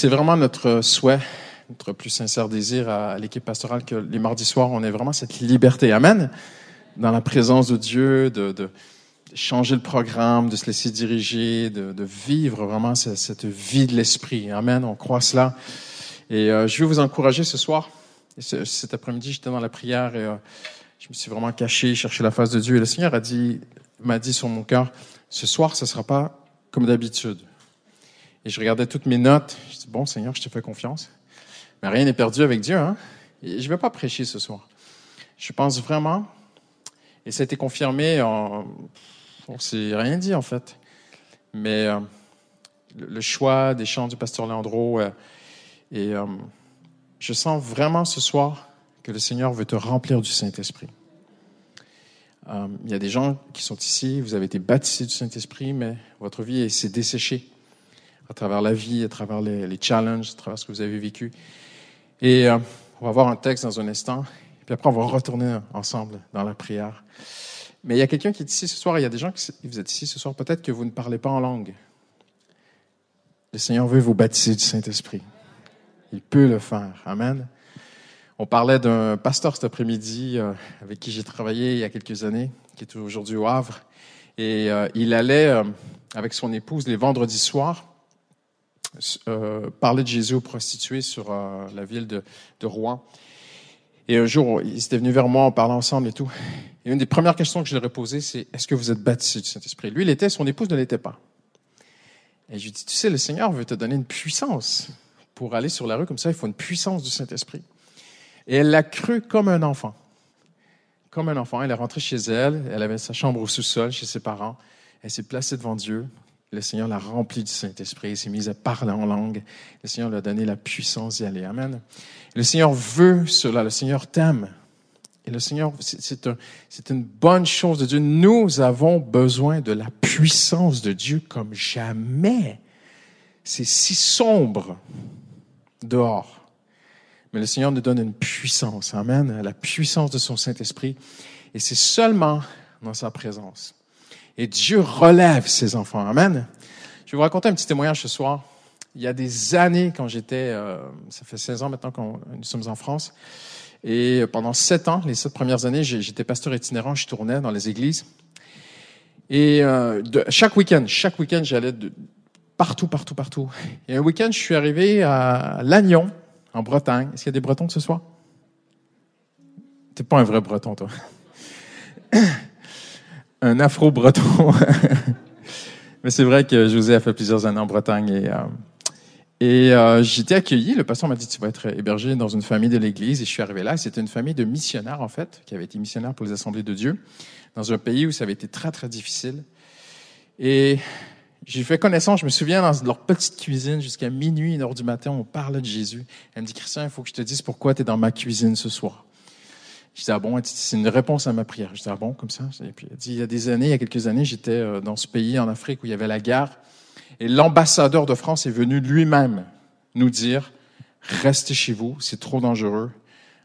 C'est vraiment notre souhait, notre plus sincère désir à l'équipe pastorale que les mardis soirs, on ait vraiment cette liberté. Amen. Dans la présence de Dieu, de, changer le programme, de se laisser diriger, de, vivre vraiment cette, vie de l'esprit. Amen. On croit cela. Et euh, je veux vous encourager ce soir. Ce, cet après-midi, j'étais dans la prière et euh, je me suis vraiment caché, cherché la face de Dieu. Et le Seigneur a dit, m'a dit sur mon cœur, ce soir, ce sera pas comme d'habitude. Et je regardais toutes mes notes. Je dis, bon, Seigneur, je te fais confiance. Mais rien n'est perdu avec Dieu. Hein? Je ne vais pas prêcher ce soir. Je pense vraiment, et ça a été confirmé, en, on ne s'est rien dit en fait, mais euh, le choix des chants du pasteur Leandro, euh, et euh, je sens vraiment ce soir que le Seigneur veut te remplir du Saint-Esprit. Euh, il y a des gens qui sont ici, vous avez été baptisés du Saint-Esprit, mais votre vie s'est desséchée à travers la vie, à travers les, challenges, à travers ce que vous avez vécu. Et euh, on va voir un texte dans un instant, puis après on va retourner ensemble dans la prière. Mais il y a quelqu'un qui est ici ce soir, il y a des gens qui vous êtes ici ce soir, peut-être que vous ne parlez pas en langue. Le Seigneur veut vous baptiser du Saint-Esprit. Il peut le faire. Amen. On parlait d'un pasteur cet après-midi euh, avec qui j'ai travaillé il y a quelques années, qui est aujourd'hui au Havre. Et euh, il allait, euh, avec son épouse, les vendredis soirs, euh, parler de Jésus aux prostituées sur euh, la ville de, Rouen. Et un jour, il s'était venu vers moi, on parlait ensemble et tout. Et une des premières questions que je lui ai posées, c'est Est-ce que vous êtes baptisé du Saint-Esprit? Lui, il était, son épouse ne l'était pas. Et je lui ai dit Tu sais, le Seigneur veut te donner une puissance pour aller sur la rue comme ça, il faut une puissance du Saint-Esprit. Et elle l'a cru comme un enfant. Comme un enfant. Elle est rentrée chez elle, elle avait sa chambre au sous-sol chez ses parents. Elle s'est placée devant Dieu. Le Seigneur l'a remplie du Saint-Esprit. Elle s'est mise à parler en langue. Le Seigneur lui a donné la puissance d'y aller. Amen. Le Seigneur veut cela. Le Seigneur t'aime. Et le Seigneur, c'est un, une bonne chose de Dieu. Nous avons besoin de la puissance de Dieu comme jamais. C'est si sombre dehors. Mais le Seigneur nous donne une puissance, amen, la puissance de son Saint-Esprit. Et c'est seulement dans sa présence. Et Dieu relève ses enfants, amen. Je vais vous raconter un petit témoignage ce soir. Il y a des années, quand j'étais, euh, ça fait 16 ans maintenant que nous sommes en France, et pendant sept ans, les sept premières années, j'étais pasteur itinérant, je tournais dans les églises. Et euh, chaque week-end, chaque week-end, j'allais partout, partout, partout. Et un week-end, je suis arrivé à Lannion, en Bretagne. Est-ce qu'il y a des Bretons ce soir? T'es pas un vrai Breton, toi. Un afro-breton. Mais c'est vrai que José a fait plusieurs années en Bretagne et, euh, euh, j'étais accueilli. Le pasteur m'a dit tu vas être hébergé dans une famille de l'Église et je suis arrivé là. C'était une famille de missionnaires en fait, qui avait été missionnaires pour les assemblées de Dieu dans un pays où ça avait été très très difficile. Et j'ai fait connaissance, je me souviens, dans leur petite cuisine, jusqu'à minuit, une heure du matin, on parlait de Jésus. Elle me dit, Christian, il faut que je te dise pourquoi tu es dans ma cuisine ce soir. Je dis, ah bon, c'est une réponse à ma prière. Je dis, ah bon, comme ça? Et puis, il y a des années, il y a quelques années, j'étais euh, dans ce pays en Afrique où il y avait la guerre. Et l'ambassadeur de France est venu lui-même nous dire, restez chez vous, c'est trop dangereux.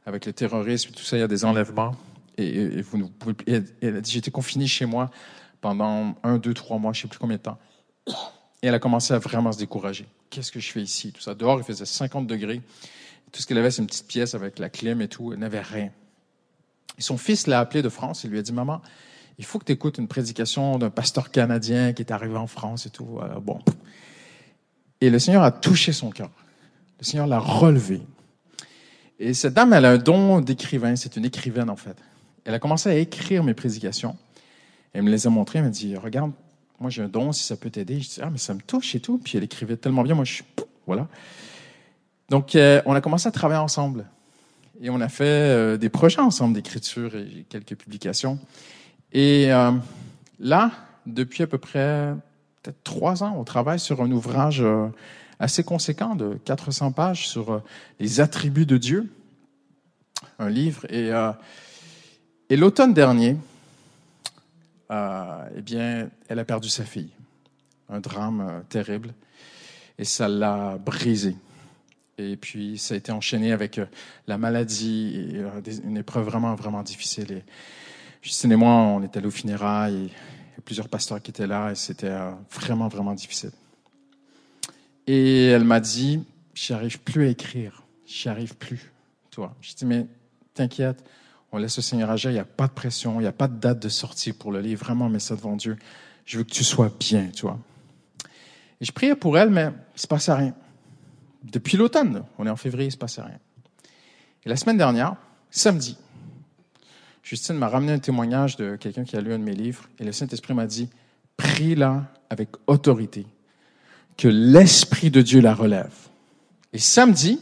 Avec le terrorisme et tout ça, il y a des enlèvements. Et, vous, vous pouvez, et elle a dit, j'étais confiné chez moi pendant un, deux, trois mois, je sais plus combien de temps. Et elle a commencé à vraiment se décourager. Qu'est-ce que je fais ici? Tout ça. Dehors, il faisait 50 degrés. Tout ce qu'elle avait, c'est une petite pièce avec la clim et tout. Elle n'avait rien. Son fils l'a appelé de France. Il lui a dit, maman, il faut que tu écoutes une prédication d'un pasteur canadien qui est arrivé en France et tout. Alors, bon. Et le Seigneur a touché son cœur. Le Seigneur l'a relevé. Et cette dame, elle a un don d'écrivain. C'est une écrivaine, en fait. Elle a commencé à écrire mes prédications. Elle me les a montrées. Elle m'a dit, regarde, moi j'ai un don, si ça peut t'aider. Je dis, ah, mais ça me touche et tout. Puis elle écrivait tellement bien, moi je suis, voilà. Donc, euh, on a commencé à travailler ensemble. Et on a fait euh, des projets ensemble d'écriture et quelques publications. Et euh, là, depuis à peu près peut-être trois ans, on travaille sur un ouvrage euh, assez conséquent de 400 pages sur les attributs de Dieu, un livre. Et, et l'automne dernier, eh bien, elle a perdu sa fille. Un drame terrible. Et ça l'a brisé. Et puis, ça a été enchaîné avec euh, la maladie euh, une épreuve vraiment, vraiment difficile. Et Justine et moi, on était allés au funérailles. Et, plusieurs pasteurs qui étaient là. Et c'était euh, vraiment, vraiment difficile. Et elle m'a dit, j'arrive plus à écrire. J'y arrive plus. Toi. Je dis, mais t'inquiète, on laisse le Seigneur agir. Il n'y a pas de pression, il n'y a pas de date de sortie pour le livre. Vraiment, mets ça devant Dieu. Je veux que tu sois bien, tu vois. Et je priais pour elle, mais il ne se passait rien. Depuis l'automne, on est en février, il se passait rien. Et la semaine dernière, samedi, Justine m'a ramené un témoignage de quelqu'un qui a lu un de mes livres, et le Saint-Esprit m'a dit, prie-la avec autorité, que l'Esprit de Dieu la relève. Et samedi,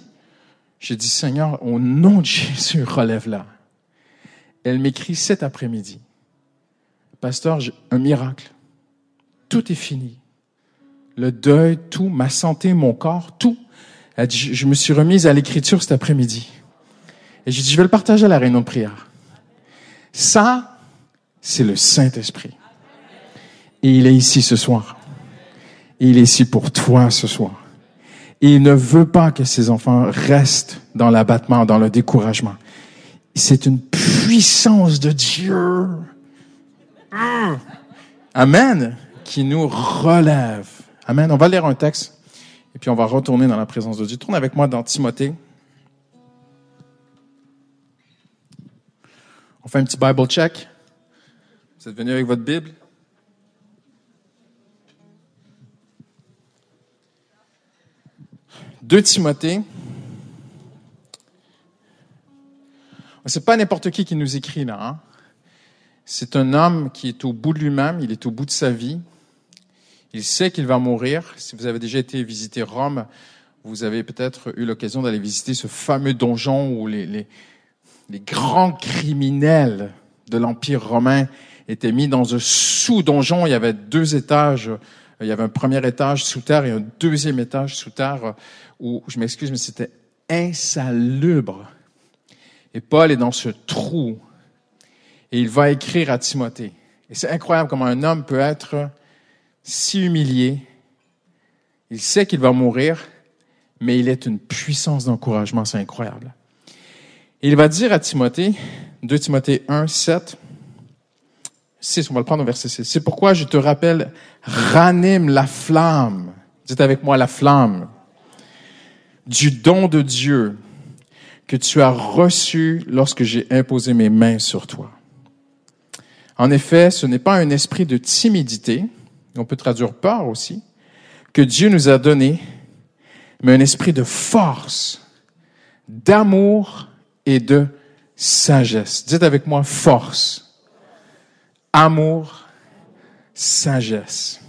j'ai dit, Seigneur, au nom de Jésus, relève-la. Elle m'écrit cet après-midi, Pasteur, un miracle. Tout est fini. Le deuil, tout, ma santé, mon corps, tout. Elle dit, je me suis remise à l'écriture cet après-midi. Et j'ai dit, je vais le partager à la réunion de prière. Ça, c'est le Saint-Esprit. Et il est ici ce soir. Et il est ici pour toi ce soir. Et il ne veut pas que ses enfants restent dans l'abattement, dans le découragement. C'est une puissance de Dieu. Amen. Qui nous relève. Amen. On va lire un texte et puis on va retourner dans la présence de Dieu. Tourne avec moi dans Timothée. On fait un petit Bible check. Vous êtes venu avec votre Bible? Deux Timothée. C'est pas n'importe qui qui nous écrit là. Hein. C'est un homme qui est au bout de lui-même, il est au bout de sa vie. Il sait qu'il va mourir. Si vous avez déjà été visiter Rome, vous avez peut-être eu l'occasion d'aller visiter ce fameux donjon où les, les, les grands criminels de l'Empire romain étaient mis dans un sous-donjon. Il y avait deux étages. Il y avait un premier étage sous terre et un deuxième étage sous terre où, je m'excuse, mais c'était insalubre. Et Paul est dans ce trou et il va écrire à Timothée. Et c'est incroyable comment un homme peut être si humilié. Il sait qu'il va mourir, mais il est une puissance d'encouragement, c'est incroyable. Il va dire à Timothée, 2 Timothée 1, 7, 6, on va le prendre au verset 6. C'est pourquoi je te rappelle, ranime la flamme. Dites avec moi la flamme du don de Dieu que tu as reçu lorsque j'ai imposé mes mains sur toi. En effet, ce n'est pas un esprit de timidité, on peut traduire peur aussi, que Dieu nous a donné, mais un esprit de force, d'amour et de sagesse. Dites avec moi force, amour, sagesse.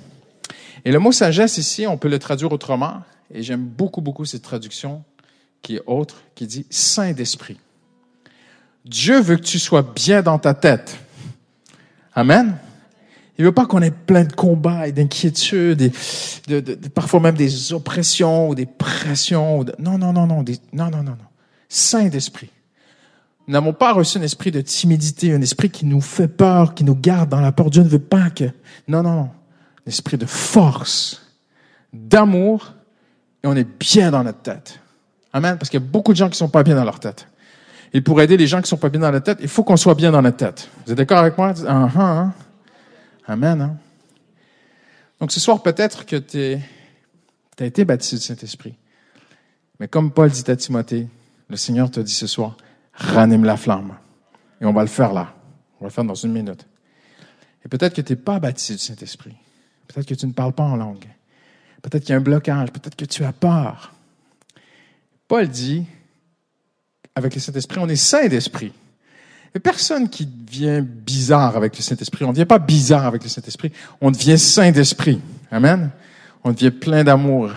Et le mot sagesse ici, on peut le traduire autrement, et j'aime beaucoup, beaucoup cette traduction qui est autre, qui dit Saint d'esprit. Dieu veut que tu sois bien dans ta tête. Amen. Il veut pas qu'on ait plein de combats et d'inquiétudes, de, parfois même des oppressions ou des pressions. Non, non, non, non, non, non, non. Saint d'esprit. Nous n'avons pas reçu un esprit de timidité, un esprit qui nous fait peur, qui nous garde dans la peur. Dieu ne veut pas que... Non, non, non. Un esprit de force, d'amour, et on est bien dans notre tête. Amen. Parce qu'il y a beaucoup de gens qui sont pas bien dans leur tête. Et pour aider les gens qui sont pas bien dans la tête, il faut qu'on soit bien dans notre tête. Vous êtes d'accord avec moi? Uh hein? Amen. Hein? Donc ce soir, peut-être que tu as été baptisé du Saint-Esprit. Mais comme Paul dit à Timothée, le Seigneur te dit ce soir, ranime la flamme. Et on va le faire là. On va le faire dans une minute. Et peut-être que tu n'es pas baptisé du Saint-Esprit. Peut-être que tu ne parles pas en langue. Peut-être qu'il y a un blocage. Peut-être que tu as peur. Paul dit, avec le Saint-Esprit, on est saint d'esprit. Il n'y a personne qui devient bizarre avec le Saint-Esprit. On ne devient pas bizarre avec le Saint-Esprit. On devient saint d'esprit. Amen. On devient plein d'amour.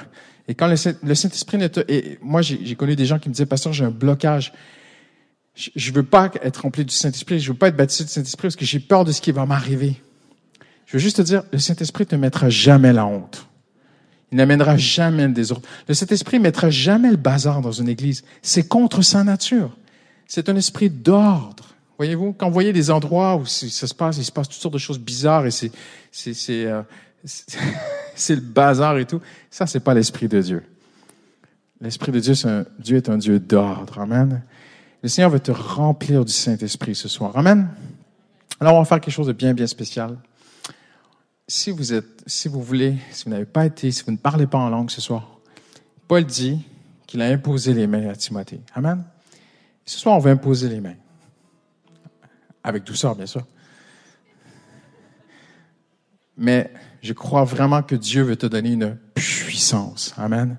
Et quand le Saint-Esprit n'est... Et moi, j'ai connu des gens qui me disaient, pasteur, j'ai un blocage. Je ne veux pas être rempli du Saint-Esprit. Je ne veux pas être baptisé du Saint-Esprit parce que j'ai peur de ce qui va m'arriver. Je veux juste te dire, le Saint-Esprit ne mettra jamais la honte. Il n'amènera jamais le désordre. Le Saint-Esprit mettra jamais le bazar dans une église. C'est contre sa nature. C'est un esprit d'ordre. Voyez-vous, quand vous voyez des endroits où ça se passe, il se passe toutes sortes de choses bizarres et c'est c'est c'est euh, le bazar et tout. Ça, c'est pas l'esprit de Dieu. L'esprit de Dieu, c'est un, Dieu est un Dieu d'ordre. Amen. Le Seigneur veut te remplir du Saint-Esprit ce soir. Amen. Alors, on va faire quelque chose de bien, bien spécial si vous êtes, si vous voulez, si vous n'avez pas été, si vous ne parlez pas en langue ce soir, Paul dit qu'il a imposé les mains à Timothée. Amen. ce soir, on va imposer les mains. Avec douceur, bien sûr. Mais je crois vraiment que Dieu veut te donner une puissance. Amen.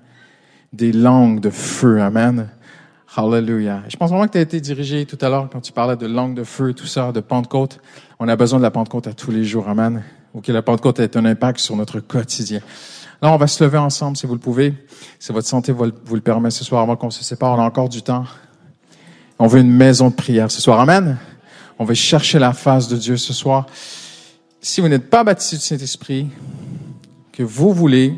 Des langues de feu. Amen. Hallelujah. Je pense vraiment que tu as été dirigé tout à l'heure quand tu parlais de langue de feu, tout ça, de Pentecôte. On a besoin de la Pentecôte à tous les jours. Amen. Ou que la Pentecôte ait un impact sur notre quotidien. Alors, on va se lever ensemble si vous le pouvez. Si votre santé vous le permet ce soir avant qu'on se sépare. On a encore du temps. On veut une maison de prière ce soir. Amen. On veut chercher la face de Dieu ce soir. Si vous n'êtes pas baptisé du Saint-Esprit, que vous voulez,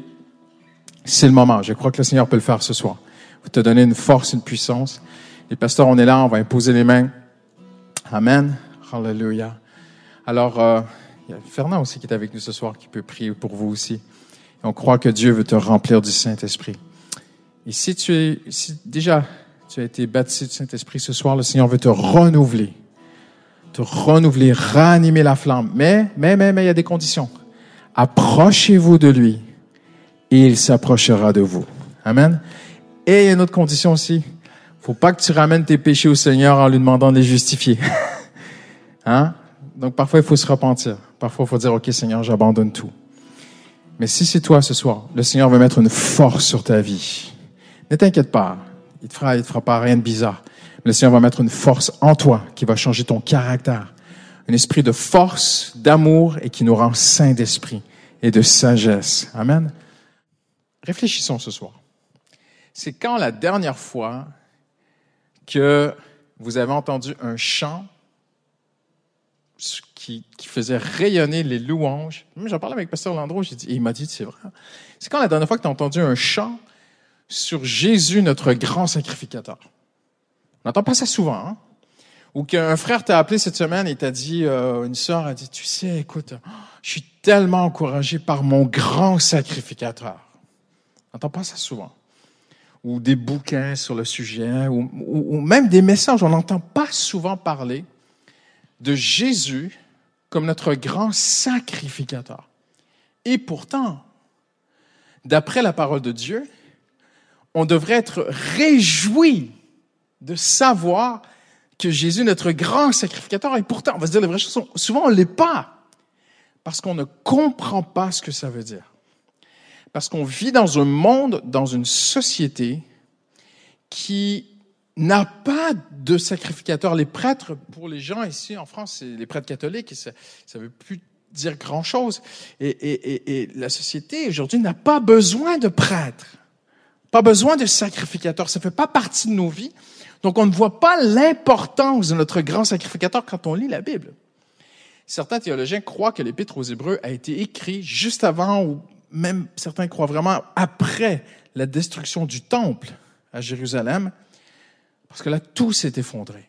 c'est le moment. Je crois que le Seigneur peut le faire ce soir. Vous te donner une force, une puissance. Les pasteurs, on est là, on va imposer les mains. Amen. Hallelujah. Alors, euh, il y a Fernand aussi qui est avec nous ce soir, qui peut prier pour vous aussi. on croit que Dieu veut te remplir du Saint-Esprit. Et si tu es, si déjà tu as été baptisé du Saint-Esprit ce soir, le Seigneur veut te renouveler, te renouveler, ranimer la flamme. Mais, mais, mais, mais, il y a des conditions. Approchez-vous de lui et il s'approchera de vous. Amen. Et il y a une autre condition aussi. Faut pas que tu ramènes tes péchés au Seigneur en lui demandant de les justifier. hein? Donc parfois, il faut se repentir. Parfois, il faut dire, OK, Seigneur, j'abandonne tout. Mais si c'est toi ce soir, le Seigneur veut mettre une force sur ta vie. Ne t'inquiète pas. Il te fera, il te fera pas rien de bizarre. Mais le Seigneur va mettre une force en toi qui va changer ton caractère. Un esprit de force, d'amour et qui nous rend saints d'esprit et de sagesse. Amen. Réfléchissons ce soir. C'est quand la dernière fois que vous avez entendu un chant qui, faisait rayonner les louanges? J'en parlais avec Pasteur Landreau, dit, il m'a dit, c'est vrai. C'est quand la dernière fois que tu as entendu un chant sur Jésus, notre grand sacrificateur? On n'entend pas ça souvent, hein? Ou qu'un frère t'a appelé cette semaine et t'a dit, euh, une sœur a dit, tu sais, écoute, je suis tellement encouragé par mon grand sacrificateur. On n'entend pas ça souvent. Ou des bouquins sur le sujet, ou, ou même des messages. On n'entend pas souvent parler de Jésus comme notre grand sacrificateur. Et pourtant, d'après la parole de Dieu, on devrait être réjoui de savoir que Jésus notre grand sacrificateur. Et pourtant, on va se dire les vraies choses, souvent on ne l'est pas, parce qu'on ne comprend pas ce que ça veut dire. Parce qu'on vit dans un monde, dans une société qui n'a pas de sacrificateur. Les prêtres, pour les gens ici en France, c'est les prêtres catholiques, ça ne veut plus dire grand-chose. Et, la société aujourd'hui n'a pas besoin de prêtres, pas besoin de sacrificateurs. Ça ne fait pas partie de nos vies. Donc on ne voit pas l'importance de notre grand sacrificateur quand on lit la Bible. Certains théologiens croient que l'Épître aux Hébreux a été écrit juste avant, ou même certains croient vraiment après la destruction du temple à Jérusalem. Parce que là, tout s'est effondré.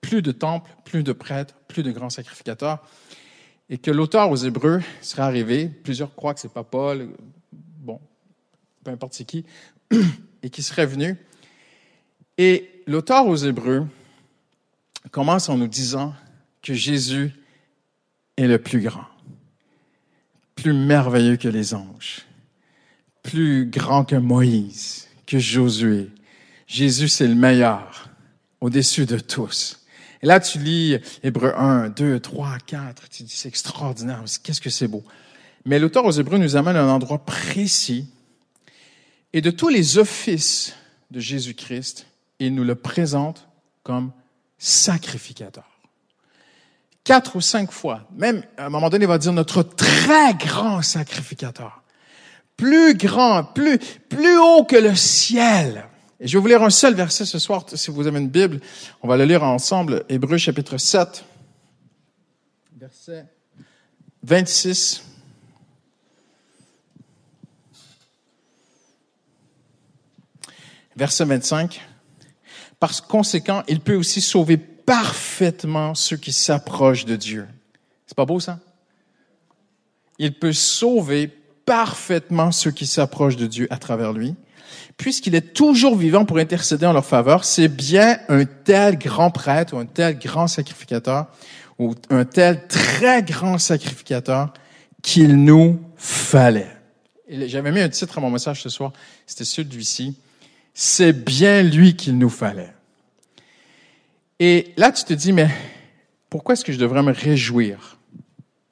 Plus de temples, plus de prêtres, plus de grands sacrificateurs. Et que l'auteur aux Hébreux serait arrivé, plusieurs croient que c'est pas Paul, peu importe c'est qui, et qui serait venu. Et l'auteur aux Hébreux commence en nous disant que Jésus est le plus grand, plus merveilleux que les anges, plus grand que Moïse, que Josué, Jésus, c'est le meilleur, au-dessus de tous. Et là, tu lis Hébreu 1, 2, 3, 4, tu dis, c'est extraordinaire, qu'est-ce que c'est beau. Mais l'auteur aux Hébreux nous amène à un endroit précis, et de tous les offices de Jésus-Christ, il nous le présente comme sacrificateur. Quatre ou cinq fois, même à un moment donné, il va dire notre très grand sacrificateur. Plus grand, plus, plus haut que le ciel. Et je vais vous lire un seul verset ce soir, si vous avez une Bible. On va le lire ensemble, Hébreu chapitre 7, verset 26. Verset 25. Par conséquent, il peut aussi sauver parfaitement ceux qui s'approchent de Dieu. C'est pas beau ça? Il peut sauver parfaitement ceux qui s'approchent de Dieu à travers lui puisqu'il est toujours vivant pour intercéder en leur faveur, c'est bien un tel grand prêtre ou un tel grand sacrificateur ou un tel très grand sacrificateur qu'il nous fallait. J'avais mis un titre à mon message ce soir, c'était celui-ci. C'est bien lui qu'il nous fallait. Et là, tu te dis, mais pourquoi est-ce que je devrais me réjouir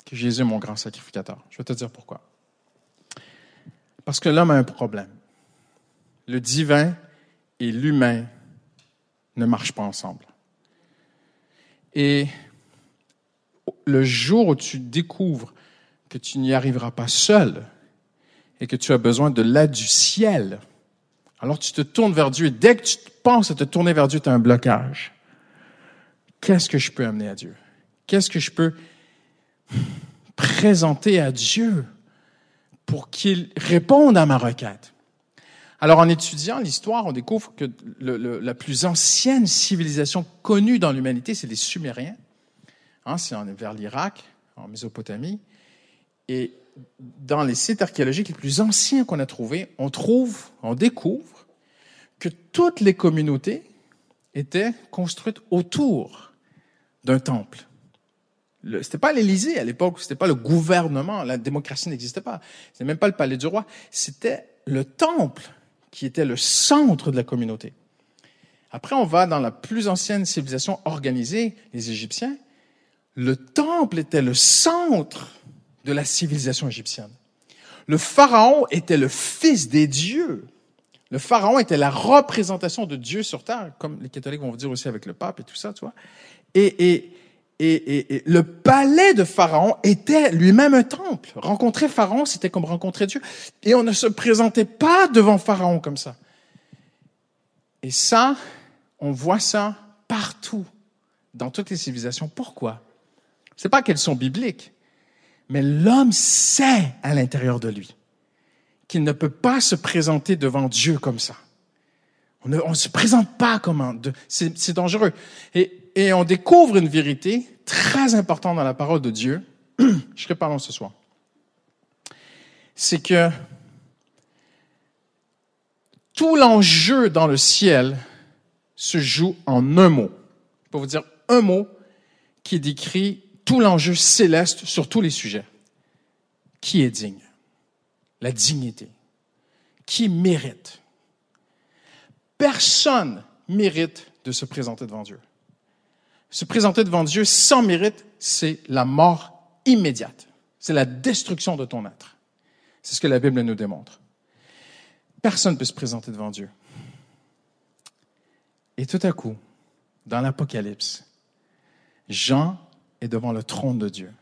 que Jésus est mon grand sacrificateur? Je vais te dire pourquoi. Parce que l'homme a un problème. Le divin et l'humain ne marchent pas ensemble. Et le jour où tu découvres que tu n'y arriveras pas seul et que tu as besoin de l'aide du ciel, alors tu te tournes vers Dieu et dès que tu penses à te tourner vers Dieu, tu as un blocage. Qu'est-ce que je peux amener à Dieu? Qu'est-ce que je peux présenter à Dieu pour qu'il réponde à ma requête? Alors, en étudiant l'histoire, on découvre que la plus ancienne civilisation connue dans l'humanité, c'est les Sumériens. Hein, c'est vers l'Irak, en Mésopotamie. Et dans les sites archéologiques les plus anciens qu'on a trouvés, on trouve, on découvre que toutes les communautés étaient construites autour d'un temple. Ce n'était pas l'Élysée à l'époque, c'était pas le gouvernement, la démocratie n'existait pas. C'était même pas le palais du roi, c'était le temple qui était le centre de la communauté. Après, on va dans la plus ancienne civilisation organisée, les Égyptiens. Le temple était le centre de la civilisation égyptienne. Le pharaon était le fils des dieux. Le pharaon était la représentation de Dieu sur terre, comme les catholiques vont vous dire aussi avec le pape et tout ça, tu vois. Et, et, et, et, le palais de Pharaon était lui-même un temple. Rencontrer Pharaon, c'était comme rencontrer Dieu. Et on ne se présentait pas devant Pharaon comme ça. Et ça, on voit ça partout, dans toutes les civilisations. Pourquoi? C'est pas qu'elles sont bibliques. Mais l'homme sait à l'intérieur de lui qu'il ne peut pas se présenter devant Dieu comme ça. On ne, se présente pas comme un... C'est dangereux. Et, on découvre une vérité très importante dans la parole de Dieu. Je serai parlant ce soir. C'est que tout l'enjeu dans le ciel se joue en un mot. Je vous dire un mot qui décrit tout l'enjeu céleste sur tous les sujets. Qui est digne? La dignité. Qui mérite? Personne mérite de se présenter devant Dieu. Se présenter devant Dieu sans mérite, c'est la mort immédiate. C'est la destruction de ton être. C'est ce que la Bible nous démontre. Personne ne peut se présenter devant Dieu. Et tout à coup, dans l'Apocalypse, Jean est devant le trône de Dieu.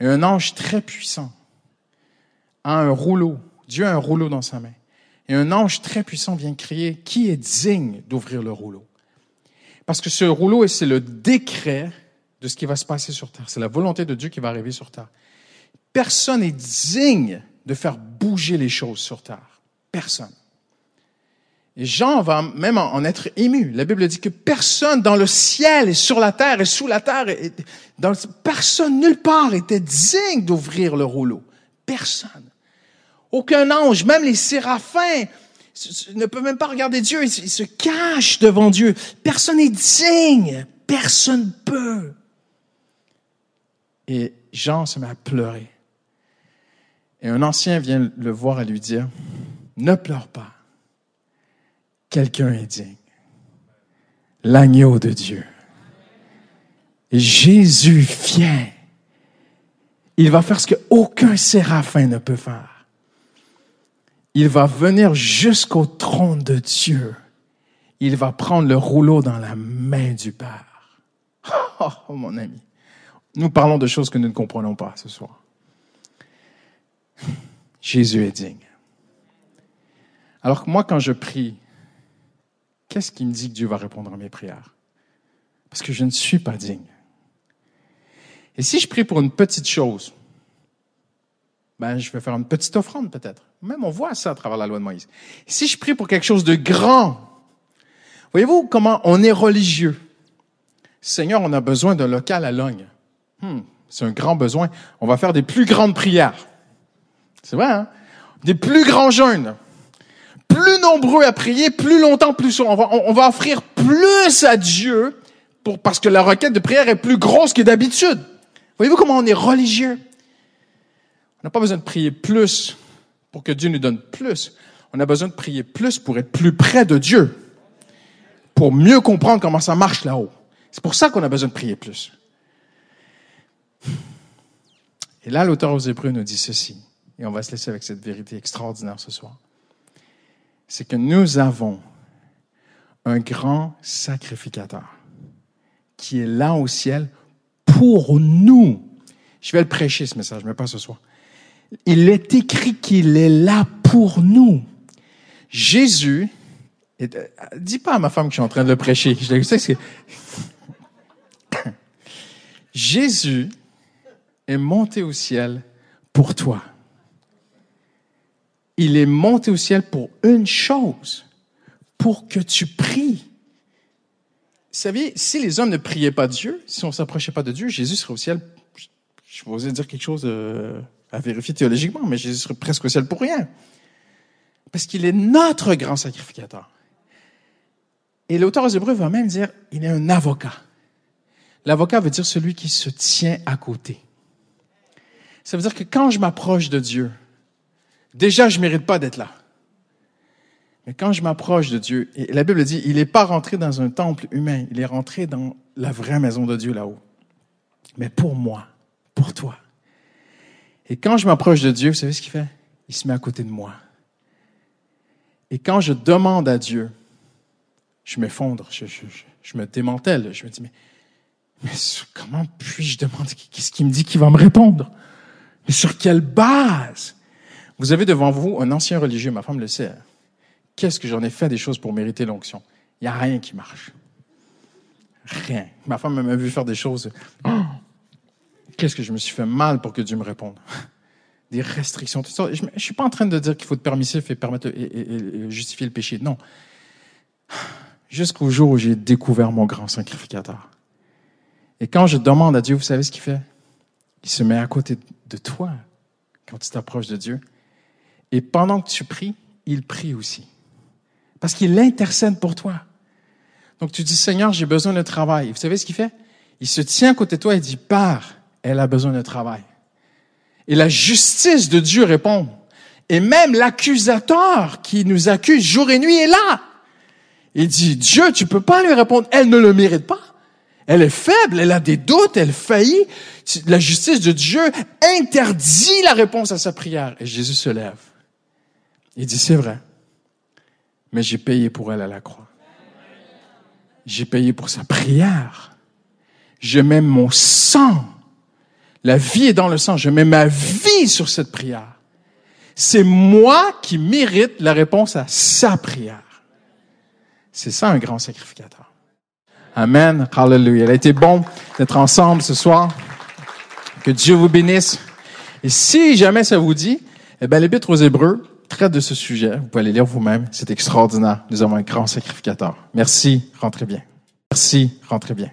Et un ange très puissant a un rouleau. Dieu a un rouleau dans sa main. Et un ange très puissant vient crier, qui est digne d'ouvrir le rouleau? Parce que ce rouleau, c'est le décret de ce qui va se passer sur terre. C'est la volonté de Dieu qui va arriver sur terre. Personne n'est digne de faire bouger les choses sur terre. Personne. Et Jean va même en être ému. La Bible dit que personne dans le ciel et sur la terre et sous la terre, personne nulle part était digne d'ouvrir le rouleau. Personne. Aucun ange, même les séraphins, ne peuvent même pas regarder Dieu. Ils, se cachent devant Dieu. Personne n'est digne. Personne peut. Et Jean se met à pleurer. Et un ancien vient le voir et lui dire, ne pleure pas quelqu'un est digne. L'agneau de Dieu. Jésus vient. Il va faire ce qu'aucun séraphin ne peut faire. Il va venir jusqu'au trône de Dieu. Il va prendre le rouleau dans la main du Père. Oh, oh, mon ami. Nous parlons de choses que nous ne comprenons pas ce soir. Jésus est digne. Alors que moi, quand je prie, qu'est-ce qui me dit que Dieu va répondre à mes prières? Parce que je ne suis pas digne. Et si je prie pour une petite chose, ben, je vais faire une petite offrande peut-être. Même on voit ça à travers la loi de Moïse. Si je prie pour quelque chose de grand, voyez-vous comment on est religieux? Seigneur, on a besoin d'un local à Logne. Hmm, c'est un grand besoin. On va faire des plus grandes prières. C'est vrai, hein? Des plus grands jeûnes plus nombreux à prier, plus longtemps, plus souvent. On va, offrir plus à Dieu pour, parce que la requête de prière est plus grosse que d'habitude. Voyez-vous comment on est religieux? On n'a pas besoin de prier plus pour que Dieu nous donne plus. On a besoin de prier plus pour être plus près de Dieu, pour mieux comprendre comment ça marche là-haut. C'est pour ça qu'on a besoin de prier plus. Et là, l'auteur aux Hébreux nous dit ceci, et on va se laisser avec cette vérité extraordinaire ce soir. C'est que nous avons un grand sacrificateur qui est là au ciel pour nous. Je vais le prêcher ce message, mais pas ce soir. Il est écrit qu'il est là pour nous. Jésus, euh, dis pas à ma femme que je suis en train de le prêcher. Jésus est monté au ciel pour toi. Il est monté au ciel pour une chose, pour que tu pries. Vous savez, si les hommes ne priaient pas Dieu, si on ne s'approchait pas de Dieu, Jésus serait au ciel. Je vais oser dire quelque chose euh, à vérifier théologiquement, mais Jésus serait presque au ciel pour rien. Parce qu'il est notre grand sacrificateur. Et l'auteur aux Hébreux va même dire, il est un avocat. L'avocat veut dire celui qui se tient à côté. Ça veut dire que quand je m'approche de Dieu, déjà je mérite pas d'être là. Mais quand je m'approche de Dieu, et la Bible dit, il n'est pas rentré dans un temple humain, il est rentré dans la vraie maison de Dieu là-haut. Mais pour moi, pour toi. Et quand je m'approche de Dieu, vous savez ce qu'il fait? Il se met à côté de moi. Et quand je demande à Dieu, je m'effondre, je, me démantèle, je me dis, mais, mais comment puis-je demander? Qu'est-ce qu'il me dit qu'il va me répondre? Mais sur quelle base? Vous avez devant vous un ancien religieux, ma femme le sait. Qu'est-ce que j'en ai fait des choses pour mériter l'onction? Il n'y a rien qui marche. Rien. Ma femme m'a vu faire des choses. Oh! Qu'est-ce que je me suis fait mal pour que Dieu me réponde? Des restrictions, tout ça. Je ne suis pas en train de dire qu'il faut être permissif et, permettre, et, justifier le péché. Non. Jusqu'au jour où j'ai découvert mon grand sacrificateur. Et quand je demande à Dieu, vous savez ce qu'il fait? Il se met à côté de toi quand tu t'approches de Dieu. Et pendant que tu pries, il prie aussi. Parce qu'il intercède pour toi. Donc tu dis, Seigneur, j'ai besoin de travail. Vous savez ce qu'il fait? Il se tient à côté de toi et dit, pars, elle a besoin de travail. Et la justice de Dieu répond. Et même l'accusateur qui nous accuse jour et nuit est là. Il dit, Dieu, tu peux pas lui répondre, elle ne le mérite pas. Elle est faible, elle a des doutes, elle faillit. La justice de Dieu interdit la réponse à sa prière. Et Jésus se lève. Il dit, c'est vrai mais j'ai payé pour elle à la croix. J'ai payé pour sa prière. Je mets mon sang. La vie est dans le sang. Je mets ma vie sur cette prière. C'est moi qui mérite la réponse à sa prière. C'est ça un grand sacrificateur. Amen. Hallelujah. Il a été bon d'être ensemble ce soir. Que Dieu vous bénisse. Et si jamais ça vous dit, eh bien, l'Épître aux Hébreux, traite de ce sujet. Vous pouvez aller lire vous-même. C'est extraordinaire. Nous avons un grand sacrificateur. Merci. Rentrez bien. Merci. Rentrez bien.